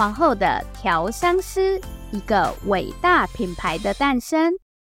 皇后的调香师，一个伟大品牌的诞生。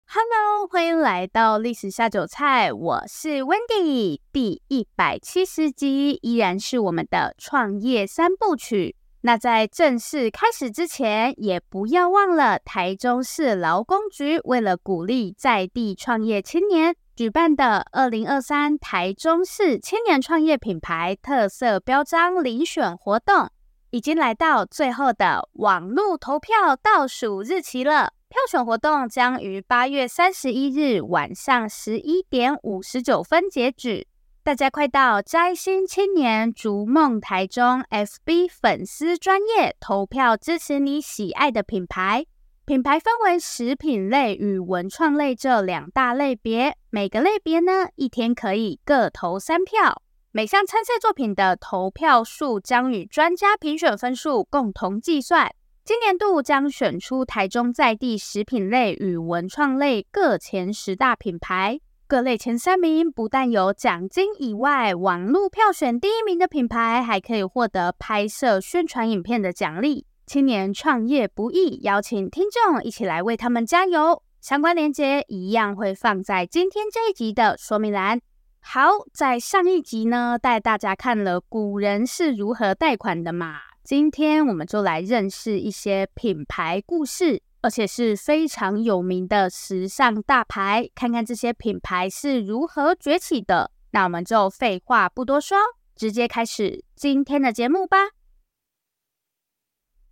Hello，欢迎来到历史下酒菜，我是 Wendy。第一百七十集依然是我们的创业三部曲。那在正式开始之前，也不要忘了台中市劳工局为了鼓励在地创业青年举办的二零二三台中市青年创业品牌特色标章遴选活动。已经来到最后的网络投票倒数日期了，票选活动将于八月三十一日晚上十一点五十九分截止。大家快到摘星青年逐梦台中 FB 粉丝专业投票支持你喜爱的品牌。品牌分为食品类与文创类这两大类别，每个类别呢一天可以各投三票。每项参赛作品的投票数将与专家评选分数共同计算。今年度将选出台中在地食品类与文创类各前十大品牌，各类前三名不但有奖金以外，网络票选第一名的品牌还可以获得拍摄宣传影片的奖励。青年创业不易，邀请听众一起来为他们加油。相关链接一样会放在今天这一集的说明栏。好，在上一集呢，带大家看了古人是如何贷款的嘛。今天我们就来认识一些品牌故事，而且是非常有名的时尚大牌，看看这些品牌是如何崛起的。那我们就废话不多说，直接开始今天的节目吧。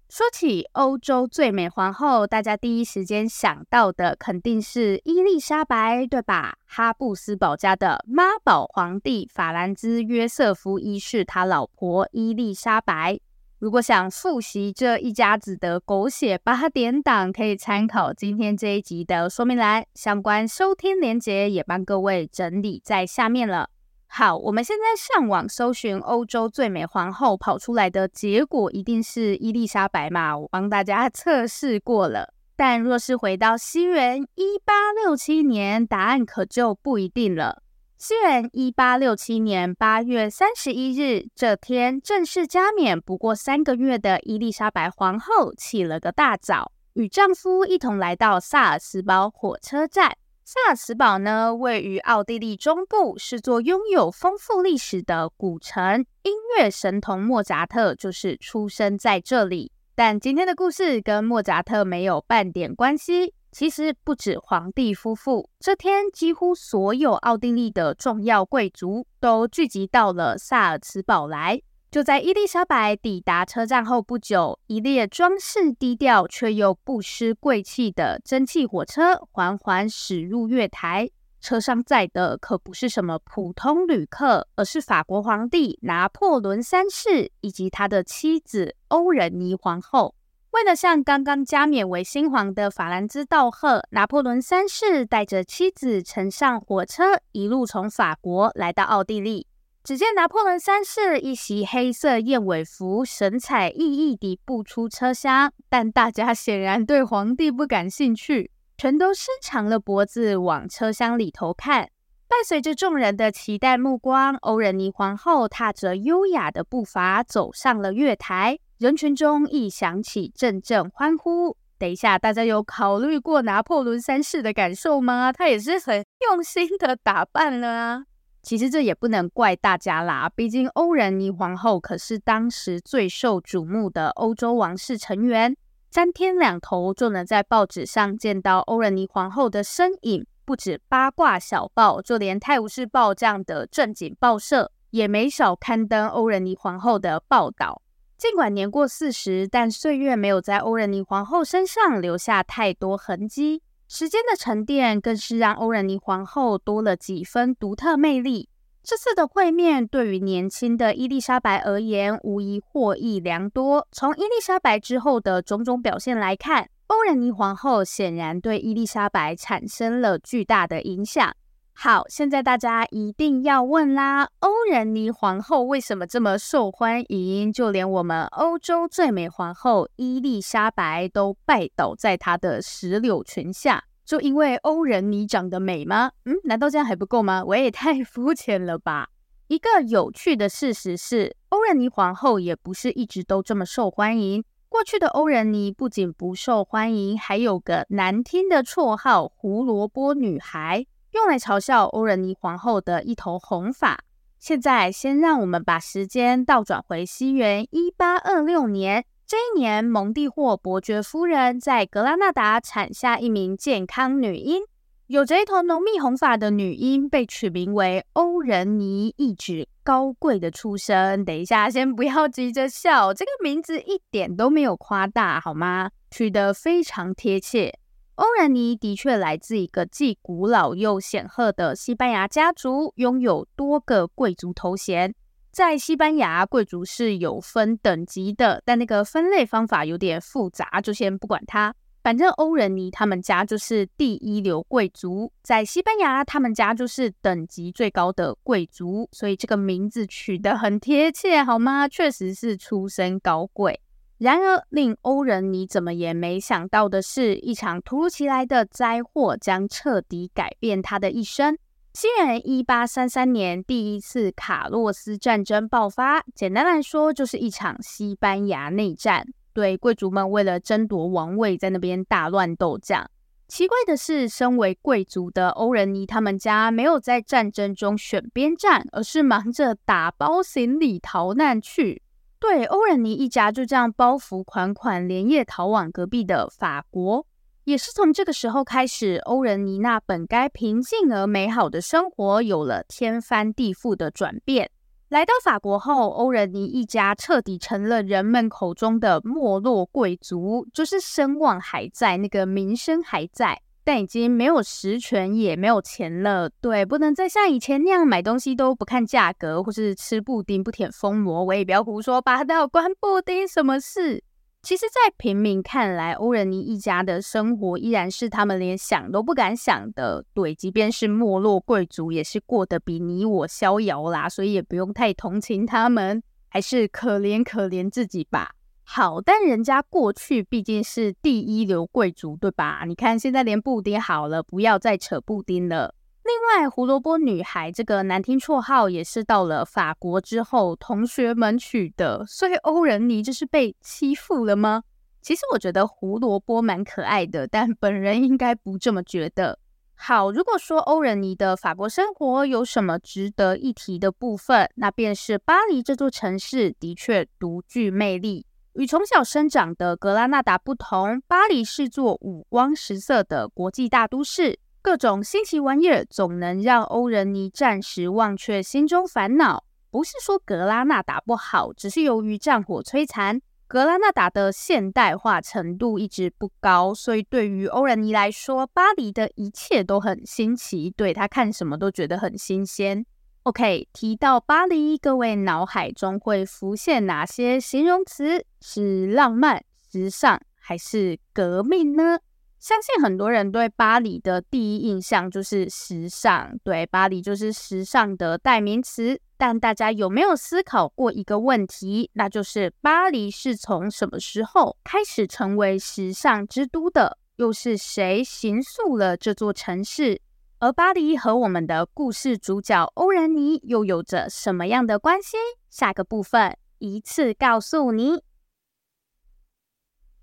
说起欧洲最美皇后，大家第一时间想到的肯定是伊丽莎白，对吧？哈布斯堡家的妈宝皇帝法兰兹约瑟夫一世，他老婆伊丽莎白。如果想复习这一家子的狗血八点档，可以参考今天这一集的说明栏，相关收听连结也帮各位整理在下面了。好，我们现在上网搜寻欧洲最美皇后，跑出来的结果一定是伊丽莎白嘛？我帮大家 测试过了。但若是回到西元一八六七年，答案可就不一定了。西元一八六七年八月三十一日这天，正式加冕不过三个月的伊丽莎白皇后，起了个大早，与丈夫一同来到萨尔茨堡火车站。萨尔茨堡呢，位于奥地利中部，是座拥有丰富历史的古城。音乐神童莫扎特就是出生在这里。但今天的故事跟莫扎特没有半点关系。其实不止皇帝夫妇，这天几乎所有奥地利的重要贵族都聚集到了萨尔茨堡来。就在伊丽莎白抵达车站后不久，一列装饰低调却又不失贵气的蒸汽火车缓缓驶入月台。车上载的可不是什么普通旅客，而是法国皇帝拿破仑三世以及他的妻子欧仁妮皇后。为了向刚刚加冕为新皇的法兰兹道贺，拿破仑三世带着妻子乘上火车，一路从法国来到奥地利。只见拿破仑三世一袭黑色燕尾服，神采奕奕地步出车厢，但大家显然对皇帝不感兴趣，全都伸长了脖子往车厢里头看。伴随着众人的期待目光，欧仁妮皇后踏着优雅的步伐走上了月台，人群中亦响起阵阵欢呼。等一下，大家有考虑过拿破仑三世的感受吗？他也是很用心的打扮了啊。其实这也不能怪大家啦，毕竟欧仁妮皇后可是当时最受瞩目的欧洲王室成员，三天两头就能在报纸上见到欧仁妮皇后的身影。不止八卦小报，就连《泰晤士报》这样的正经报社也没少刊登欧仁妮皇后的报道。尽管年过四十，但岁月没有在欧仁妮皇后身上留下太多痕迹。时间的沉淀更是让欧仁妮皇后多了几分独特魅力。这次的会面对于年轻的伊丽莎白而言，无疑获益良多。从伊丽莎白之后的种种表现来看，欧仁妮皇后显然对伊丽莎白产生了巨大的影响。好，现在大家一定要问啦，欧仁妮皇后为什么这么受欢迎？就连我们欧洲最美皇后伊丽莎白都拜倒在她的石榴裙下。就因为欧仁妮长得美吗？嗯，难道这样还不够吗？我也太 肤浅了吧！一个有趣的事实是，欧仁妮皇后也不是一直都这么受欢迎。过去的欧仁妮不仅不受欢迎，还有个难听的绰号“胡萝卜女孩”，用来嘲笑欧仁妮皇后的一头红发。现在，先让我们把时间倒转回西元一八二六年。这一年，蒙蒂霍伯爵夫人在格拉纳达产下一名健康女婴，有着一头浓密红发的女婴被取名为欧仁妮，一指高贵的出生。等一下，先不要急着笑，这个名字一点都没有夸大，好吗？取得非常贴切。欧仁尼的确来自一个既古老又显赫的西班牙家族，拥有多个贵族头衔。在西班牙，贵族是有分等级的，但那个分类方法有点复杂，就先不管它。反正欧仁尼他们家就是第一流贵族，在西班牙他们家就是等级最高的贵族，所以这个名字取得很贴切，好吗？确实是出身高贵。然而，令欧仁妮怎么也没想到的是，一场突如其来的灾祸将彻底改变他的一生。西元一八三三年，第一次卡洛斯战争爆发。简单来说，就是一场西班牙内战。对，贵族们为了争夺王位，在那边大乱斗这样。奇怪的是，身为贵族的欧仁妮他们家没有在战争中选边站，而是忙着打包行李逃难去。对，欧仁妮一家就这样包袱款款，连夜逃往隔壁的法国。也是从这个时候开始，欧仁妮那本该平静而美好的生活有了天翻地覆的转变。来到法国后，欧仁妮一家彻底成了人们口中的没落贵族，就是声望还在，那个名声还在，但已经没有实权，也没有钱了。对，不能再像以前那样买东西都不看价格，或是吃布丁不舔封膜。我也不要胡说八道，关布丁什么事？其实，在平民看来，欧仁妮一家的生活依然是他们连想都不敢想的。对，即便是没落贵族，也是过得比你我逍遥啦，所以也不用太同情他们，还是可怜可怜自己吧。好，但人家过去毕竟是第一流贵族，对吧？你看现在连布丁好了，不要再扯布丁了。另外，胡萝卜女孩这个难听绰号也是到了法国之后同学们取的，所以欧仁妮这是被欺负了吗？其实我觉得胡萝卜蛮可爱的，但本人应该不这么觉得。好，如果说欧仁妮的法国生活有什么值得一提的部分，那便是巴黎这座城市的确独具魅力。与从小生长的格拉纳达不同，巴黎是座五光十色的国际大都市。各种新奇玩意儿总能让欧仁尼暂时忘却心中烦恼。不是说格拉纳达不好，只是由于战火摧残，格拉纳达的现代化程度一直不高，所以对于欧仁尼来说，巴黎的一切都很新奇，对他看什么都觉得很新鲜。OK，提到巴黎，各位脑海中会浮现哪些形容词？是浪漫、时尚，还是革命呢？相信很多人对巴黎的第一印象就是时尚，对，巴黎就是时尚的代名词。但大家有没有思考过一个问题？那就是巴黎是从什么时候开始成为时尚之都的？又是谁形塑了这座城市？而巴黎和我们的故事主角欧仁妮又有着什么样的关系？下个部分一次告诉你。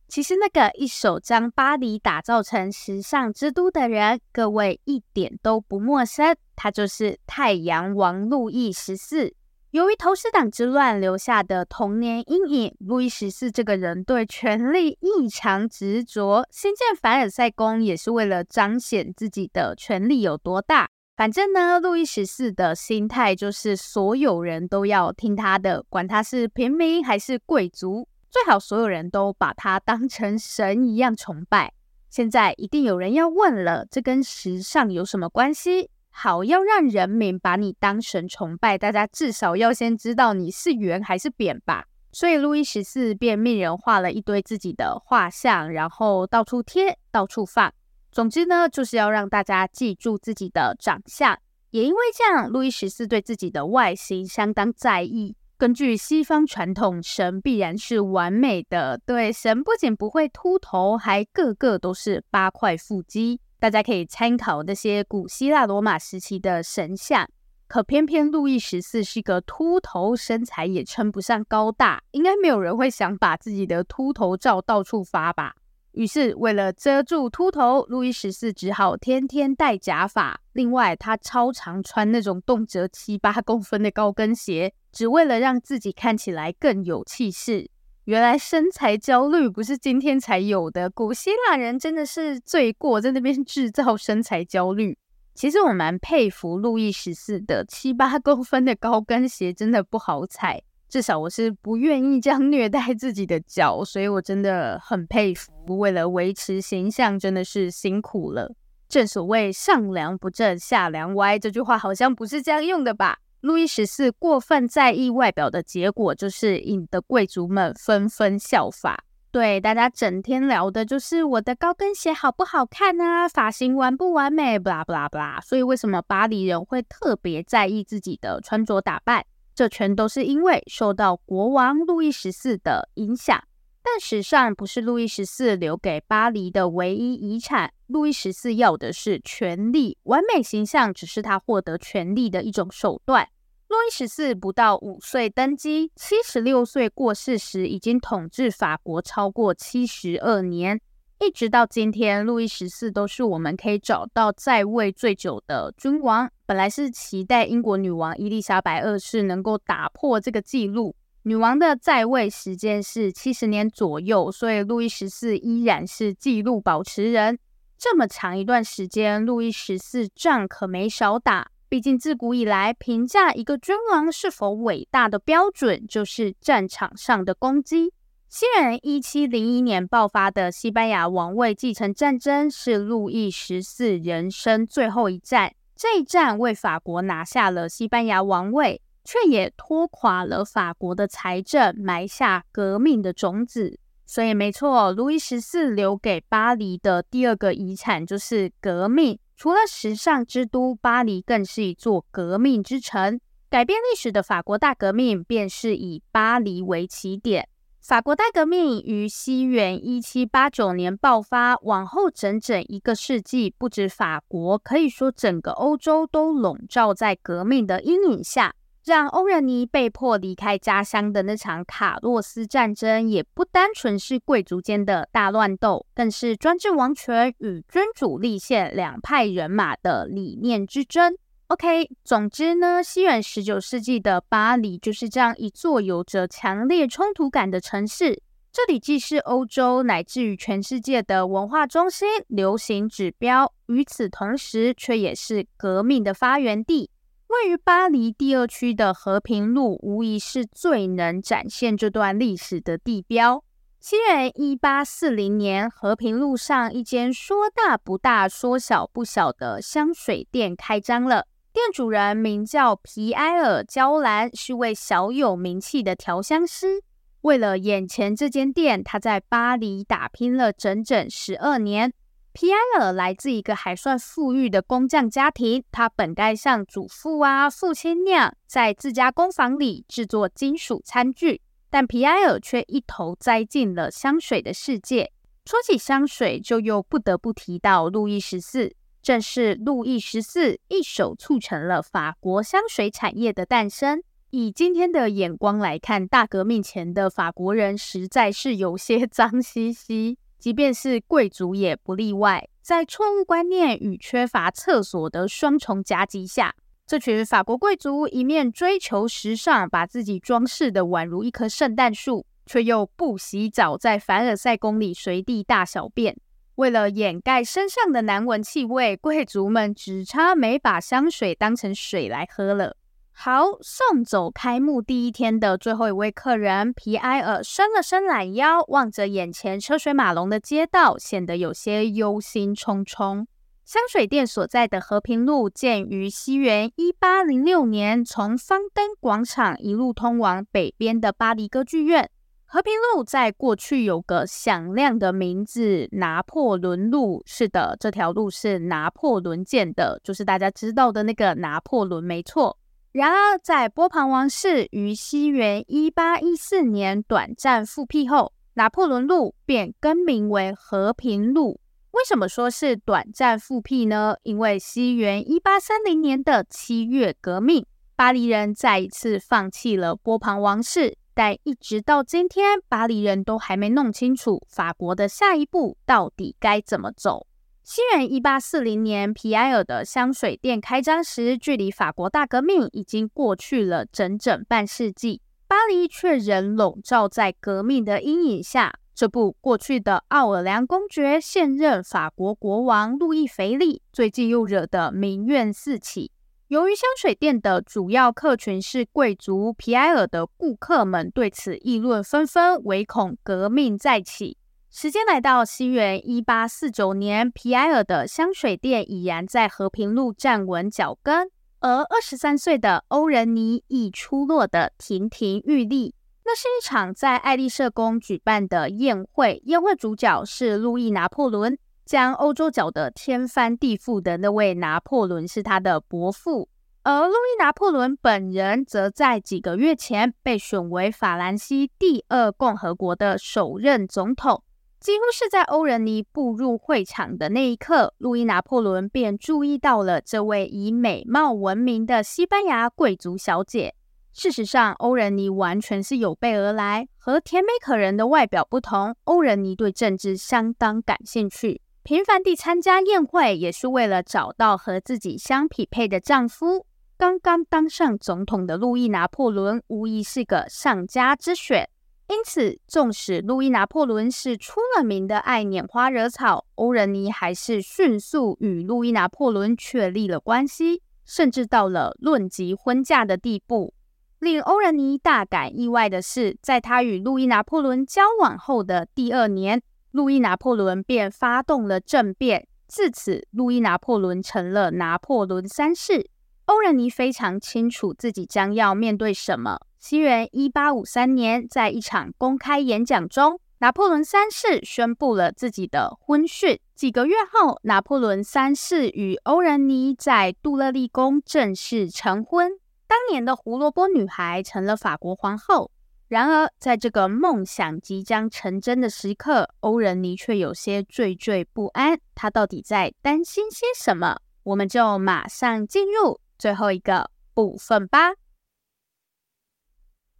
其实，那个一手将巴黎打造成时尚之都的人，各位一点都不陌生，他就是太阳王路易十四。由于投石党之乱留下的童年阴影，路易十四这个人对权力异常执着，新建凡尔赛宫也是为了彰显自己的权力有多大。反正呢，路易十四的心态就是所有人都要听他的，管他是平民还是贵族，最好所有人都把他当成神一样崇拜。现在一定有人要问了，这跟时尚有什么关系？好，要让人民把你当神崇拜，大家至少要先知道你是圆还是扁吧。所以路易十四便命人画了一堆自己的画像，然后到处贴，到处放。总之呢，就是要让大家记住自己的长相。也因为这样，路易十四对自己的外形相当在意。根据西方传统，神必然是完美的。对，神不仅不会秃头，还个个都是八块腹肌。大家可以参考那些古希腊、罗马时期的神像。可偏偏路易十四是个秃头，身材也称不上高大，应该没有人会想把自己的秃头照到处发吧。于是，为了遮住秃头，路易十四只好天天戴假发。另外，他超常穿那种动辄七八公分的高跟鞋，只为了让自己看起来更有气势。原来身材焦虑不是今天才有的，古希腊人真的是罪过，在那边制造身材焦虑。其实我蛮佩服路易十四的，七八公分的高跟鞋真的不好踩。至少我是不愿意这样虐待自己的脚，所以我真的很佩服。为了维持形象，真的是辛苦了。正所谓“上梁不正下梁歪”，这句话好像不是这样用的吧？路易十四过分在意外表的结果，就是引得贵族们纷纷效法。对，大家整天聊的就是我的高跟鞋好不好看啊，发型完不完美，不啦不啦不啦。所以为什么巴黎人会特别在意自己的穿着打扮？这全都是因为受到国王路易十四的影响，但时尚不是路易十四留给巴黎的唯一遗产。路易十四要的是权力，完美形象只是他获得权力的一种手段。路易十四不到五岁登基，七十六岁过世时，已经统治法国超过七十二年。一直到今天，路易十四都是我们可以找到在位最久的君王。本来是期待英国女王伊丽莎白二世能够打破这个记录，女王的在位时间是七十年左右，所以路易十四依然是记录保持人。这么长一段时间，路易十四仗可没少打。毕竟自古以来，评价一个君王是否伟大的标准，就是战场上的攻击。西元一七零一年爆发的西班牙王位继承战争是路易十四人生最后一战。这一战为法国拿下了西班牙王位，却也拖垮了法国的财政，埋下革命的种子。所以，没错，路易十四留给巴黎的第二个遗产就是革命。除了时尚之都，巴黎更是一座革命之城。改变历史的法国大革命便是以巴黎为起点。法国大革命于西元一七八九年爆发，往后整整一个世纪，不止法国，可以说整个欧洲都笼罩在革命的阴影下。让欧仁妮被迫离开家乡的那场卡洛斯战争，也不单纯是贵族间的大乱斗，更是专制王权与君主立宪两派人马的理念之争。OK，总之呢，西元十九世纪的巴黎就是这样一座有着强烈冲突感的城市。这里既是欧洲乃至于全世界的文化中心、流行指标，与此同时，却也是革命的发源地。位于巴黎第二区的和平路，无疑是最能展现这段历史的地标。西元一八四零年，和平路上一间说大不大、说小不小的香水店开张了。店主人名叫皮埃尔·娇兰，是位小有名气的调香师。为了眼前这间店，他在巴黎打拼了整整十二年。皮埃尔来自一个还算富裕的工匠家庭，他本该像祖父啊、父亲那样，在自家工坊里制作金属餐具，但皮埃尔却一头栽进了香水的世界。说起香水，就又不得不提到路易十四。正是路易十四一手促成了法国香水产业的诞生。以今天的眼光来看，大革命前的法国人实在是有些脏兮兮，即便是贵族也不例外。在错误观念与缺乏厕所的双重夹击下，这群法国贵族一面追求时尚，把自己装饰的宛如一棵圣诞树，却又不洗澡，在凡尔赛宫里随地大小便。为了掩盖身上的难闻气味，贵族们只差没把香水当成水来喝了。好，送走开幕第一天的最后一位客人，皮埃尔伸了伸懒腰，望着眼前车水马龙的街道，显得有些忧心忡忡。香水店所在的和平路建于西元一八零六年，从方登广场一路通往北边的巴黎歌剧院。和平路在过去有个响亮的名字——拿破仑路。是的，这条路是拿破仑建的，就是大家知道的那个拿破仑，没错。然而，在波旁王室于西元一八一四年短暂复辟后，拿破仑路便更名为和平路。为什么说是短暂复辟呢？因为西元一八三零年的七月革命，巴黎人再一次放弃了波旁王室。但一直到今天，巴黎人都还没弄清楚法国的下一步到底该怎么走。西元一八四零年，皮埃尔的香水店开张时，距离法国大革命已经过去了整整半世纪，巴黎却仍笼罩在革命的阴影下。这部过去的奥尔良公爵，现任法国国王路易腓力，最近又惹得民怨四起。由于香水店的主要客群是贵族，皮埃尔的顾客们对此议论纷纷，唯恐革命再起。时间来到西元一八四九年，皮埃尔的香水店已然在和平路站稳脚跟，而二十三岁的欧仁妮已出落得亭亭玉立。那是一场在爱丽舍宫举办的宴会，宴会主角是路易拿破仑。将欧洲搅得天翻地覆的那位拿破仑是他的伯父，而路易拿破仑本人则在几个月前被选为法兰西第二共和国的首任总统。几乎是在欧仁妮步入会场的那一刻，路易拿破仑便注意到了这位以美貌闻名的西班牙贵族小姐。事实上，欧仁妮完全是有备而来，和甜美可人的外表不同，欧仁妮对政治相当感兴趣。频繁地参加宴会，也是为了找到和自己相匹配的丈夫。刚刚当上总统的路易拿破仑无疑是个上佳之选。因此，纵使路易拿破仑是出了名的爱拈花惹草，欧仁妮还是迅速与路易拿破仑确立了关系，甚至到了论及婚嫁的地步。令欧仁妮大感意外的是，在她与路易拿破仑交往后的第二年。路易拿破仑便发动了政变，自此，路易拿破仑成了拿破仑三世。欧仁妮非常清楚自己将要面对什么。西元一八五三年，在一场公开演讲中，拿破仑三世宣布了自己的婚讯。几个月后，拿破仑三世与欧仁妮在杜勒利宫正式成婚。当年的胡萝卜女孩成了法国皇后。然而，在这个梦想即将成真的时刻，欧仁妮却有些惴惴不安。她到底在担心些什么？我们就马上进入最后一个部分吧。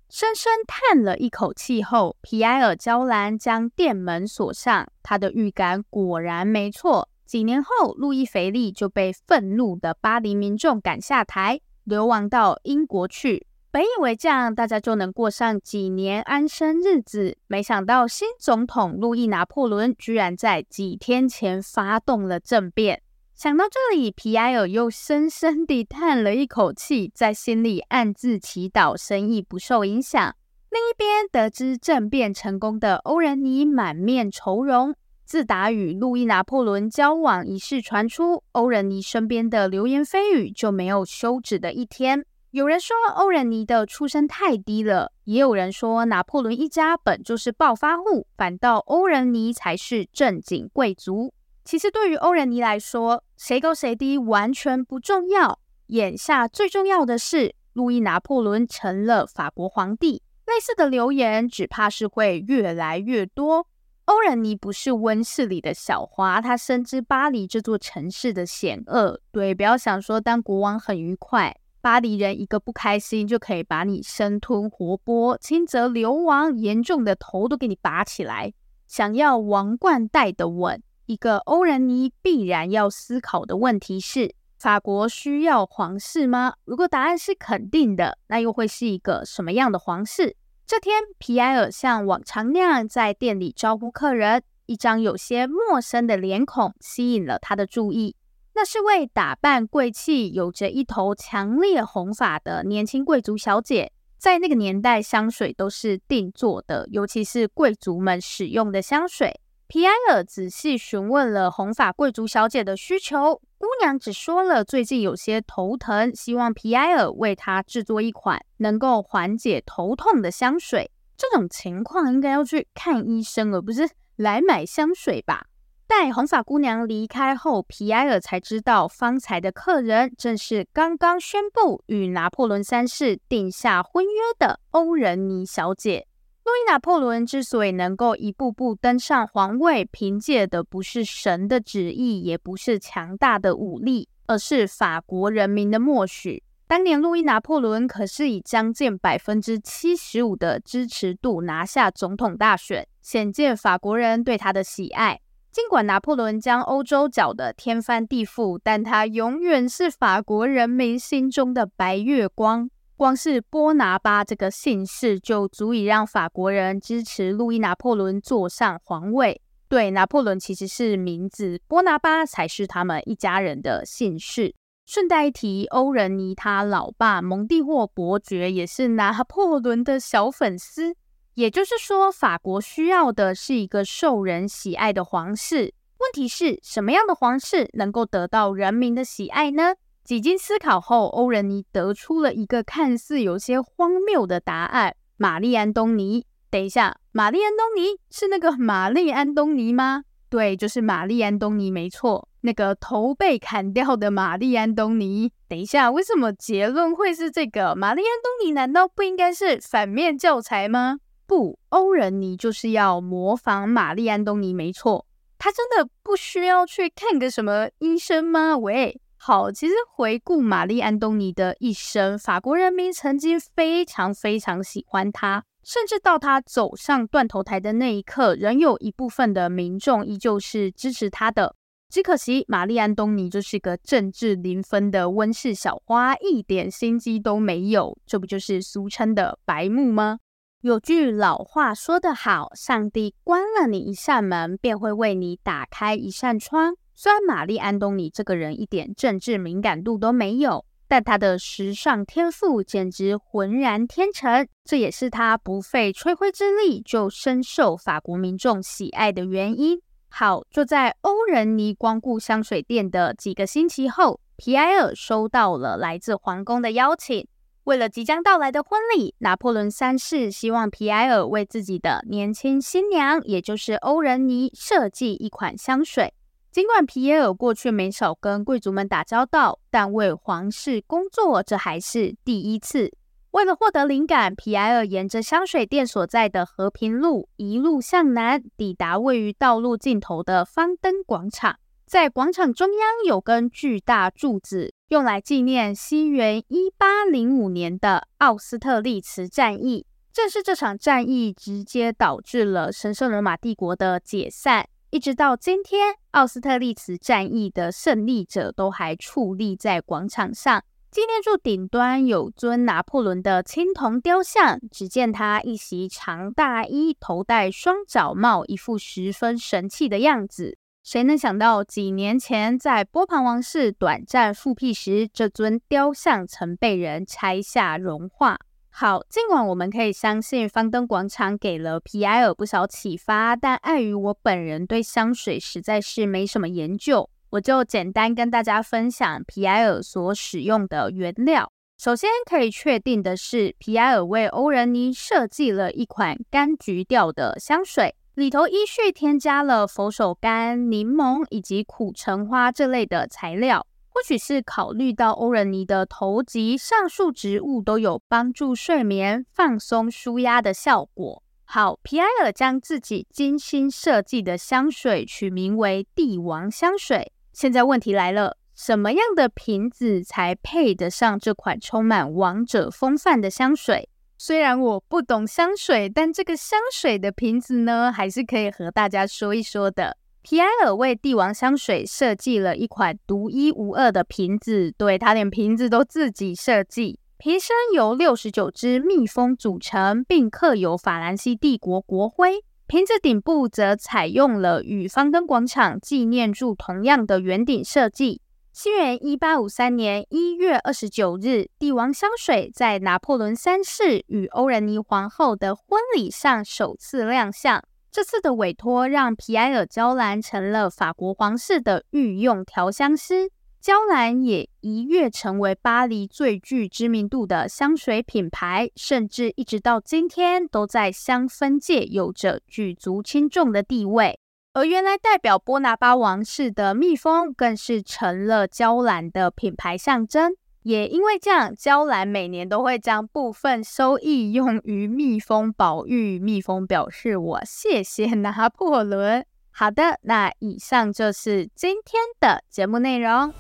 深深叹了一口气后，皮埃尔·娇兰将店门锁上。他的预感果然没错。几年后，路易·腓力就被愤怒的巴黎民众赶下台，流亡到英国去。本以为这样大家就能过上几年安生日子，没想到新总统路易拿破仑居然在几天前发动了政变。想到这里，皮埃尔又深深地叹了一口气，在心里暗自祈祷生意不受影响。另一边，得知政变成功的欧仁妮满面愁容。自打与路易拿破仑交往一事传出，欧仁妮身边的流言蜚语就没有休止的一天。有人说欧仁妮的出身太低了，也有人说拿破仑一家本就是暴发户，反倒欧仁妮才是正经贵族。其实对于欧仁妮来说，谁高谁低完全不重要。眼下最重要的是，路易拿破仑成了法国皇帝。类似的留言只怕是会越来越多。欧仁妮不是温室里的小花，她深知巴黎这座城市的险恶。对，不要想说当国王很愉快。巴黎人一个不开心就可以把你生吞活剥，轻则流亡，严重的头都给你拔起来。想要王冠戴得稳，一个欧仁妮必然要思考的问题是：法国需要皇室吗？如果答案是肯定的，那又会是一个什么样的皇室？这天，皮埃尔像往常那样在店里招呼客人。一张有些陌生的脸孔吸引了他的注意。那是位打扮贵气、有着一头强烈红发的年轻贵族小姐。在那个年代，香水都是定做的，尤其是贵族们使用的香水。皮埃尔仔细询问了红发贵族小姐的需求，姑娘只说了最近有些头疼，希望皮埃尔为她制作一款能够缓解头痛的香水。这种情况应该要去看医生，而不是来买香水吧。待红发姑娘离开后，皮埃尔才知道，方才的客人正是刚刚宣布与拿破仑三世定下婚约的欧仁妮小姐。路易拿破仑之所以能够一步步登上皇位，凭借的不是神的旨意，也不是强大的武力，而是法国人民的默许。当年路易拿破仑可是以将近百分之七十五的支持度拿下总统大选，显见法国人对他的喜爱。尽管拿破仑将欧洲搅得天翻地覆，但他永远是法国人民心中的白月光。光是波拿巴这个姓氏就足以让法国人支持路易拿破仑坐上皇位。对，拿破仑其实是名字，波拿巴才是他们一家人的姓氏。顺带一提，欧仁妮他老爸蒙蒂沃伯爵也是拿破仑的小粉丝。也就是说，法国需要的是一个受人喜爱的皇室。问题是什么样的皇室能够得到人民的喜爱呢？几经思考后，欧仁妮得出了一个看似有些荒谬的答案：玛丽安东尼。等一下，玛丽安东尼是那个玛丽安东尼吗？对，就是玛丽安东尼，没错，那个头被砍掉的玛丽安东尼。等一下，为什么结论会是这个？玛丽安东尼难道不应该是反面教材吗？不，欧仁妮就是要模仿玛丽安东尼，没错。他真的不需要去看个什么医生吗？喂，好，其实回顾玛丽安东尼的一生，法国人民曾经非常非常喜欢他，甚至到他走上断头台的那一刻，仍有一部分的民众依旧是支持他的。只可惜，玛丽安东尼就是个政治零分的温室小花，一点心机都没有。这不就是俗称的白目吗？有句老话说得好，上帝关了你一扇门，便会为你打开一扇窗。虽然玛丽安东尼这个人一点政治敏感度都没有，但他的时尚天赋简直浑然天成，这也是他不费吹灰之力就深受法国民众喜爱的原因。好，就在欧仁妮光顾香水店的几个星期后，皮埃尔收到了来自皇宫的邀请。为了即将到来的婚礼，拿破仑三世希望皮埃尔为自己的年轻新娘，也就是欧仁妮设计一款香水。尽管皮埃尔过去没少跟贵族们打交道，但为皇室工作这还是第一次。为了获得灵感，皮埃尔沿着香水店所在的和平路一路向南，抵达位于道路尽头的方登广场。在广场中央有根巨大柱子。用来纪念西元一八零五年的奥斯特利茨战役，正是这场战役直接导致了神圣罗马帝国的解散。一直到今天，奥斯特利茨战役的胜利者都还矗立在广场上，纪念柱顶端有尊拿破仑的青铜雕像。只见他一袭长大衣，头戴双角帽，一副十分神气的样子。谁能想到，几年前在波旁王室短暂复辟时，这尊雕像曾被人拆下融化？好，尽管我们可以相信方登广场给了皮埃尔不少启发，但碍于我本人对香水实在是没什么研究，我就简单跟大家分享皮埃尔所使用的原料。首先可以确定的是，皮埃尔为欧仁妮设计了一款柑橘调的香水。里头依序添加了佛手柑、柠檬以及苦橙花这类的材料，或许是考虑到欧仁尼的头及上述植物都有帮助睡眠、放松、舒压的效果。好，皮埃尔将自己精心设计的香水取名为“帝王香水”。现在问题来了，什么样的瓶子才配得上这款充满王者风范的香水？虽然我不懂香水，但这个香水的瓶子呢，还是可以和大家说一说的。皮埃尔为帝王香水设计了一款独一无二的瓶子，对，他连瓶子都自己设计。瓶身由六十九只蜜蜂组成，并刻有法兰西帝国国徽。瓶子顶部则采用了与方登广场纪念柱同样的圆顶设计。西元一八五三年一月二十九日，帝王香水在拿破仑三世与欧仁妮皇后的婚礼上首次亮相。这次的委托让皮埃尔·娇兰成了法国皇室的御用调香师。娇兰也一跃成为巴黎最具知名度的香水品牌，甚至一直到今天都在香氛界有着举足轻重的地位。而原来代表波拿巴王室的蜜蜂，更是成了娇兰的品牌象征。也因为这样，娇兰每年都会将部分收益用于蜜蜂保育。蜜蜂表示：“我谢谢拿破仑。”好的，那以上就是今天的节目内容。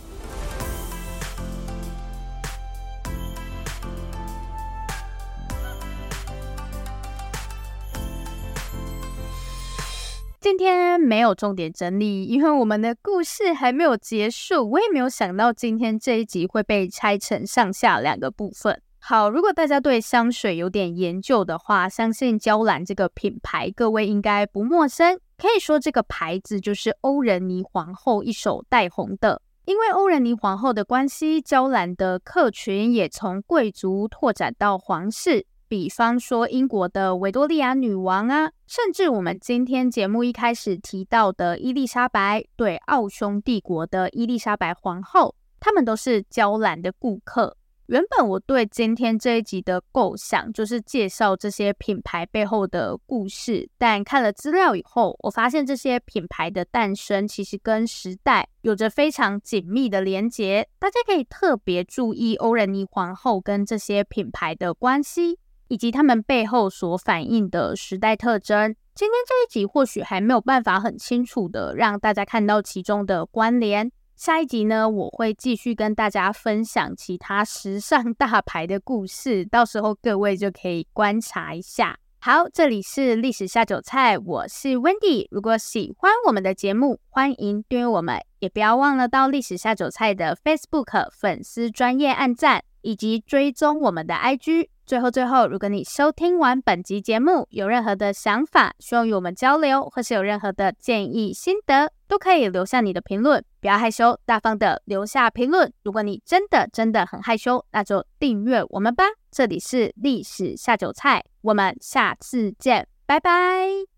今天没有重点整理，因为我们的故事还没有结束。我也没有想到今天这一集会被拆成上下两个部分。好，如果大家对香水有点研究的话，相信娇兰这个品牌各位应该不陌生。可以说这个牌子就是欧仁妮皇后一手带红的。因为欧仁妮皇后的关系，娇兰的客群也从贵族拓展到皇室。比方说英国的维多利亚女王啊，甚至我们今天节目一开始提到的伊丽莎白，对奥匈帝国的伊丽莎白皇后，他们都是娇兰的顾客。原本我对今天这一集的构想就是介绍这些品牌背后的故事，但看了资料以后，我发现这些品牌的诞生其实跟时代有着非常紧密的连结。大家可以特别注意欧仁妮皇后跟这些品牌的关系。以及他们背后所反映的时代特征。今天这一集或许还没有办法很清楚的让大家看到其中的关联。下一集呢，我会继续跟大家分享其他时尚大牌的故事，到时候各位就可以观察一下。好，这里是历史下酒菜，我是 Wendy。如果喜欢我们的节目，欢迎订阅我们，也不要忘了到历史下酒菜的 Facebook 粉丝专业按赞，以及追踪我们的 IG。最后，最后，如果你收听完本集节目，有任何的想法，希望与我们交流，或是有任何的建议心得，都可以留下你的评论，不要害羞，大方的留下评论。如果你真的真的很害羞，那就订阅我们吧。这里是历史下酒菜，我们下次见，拜拜。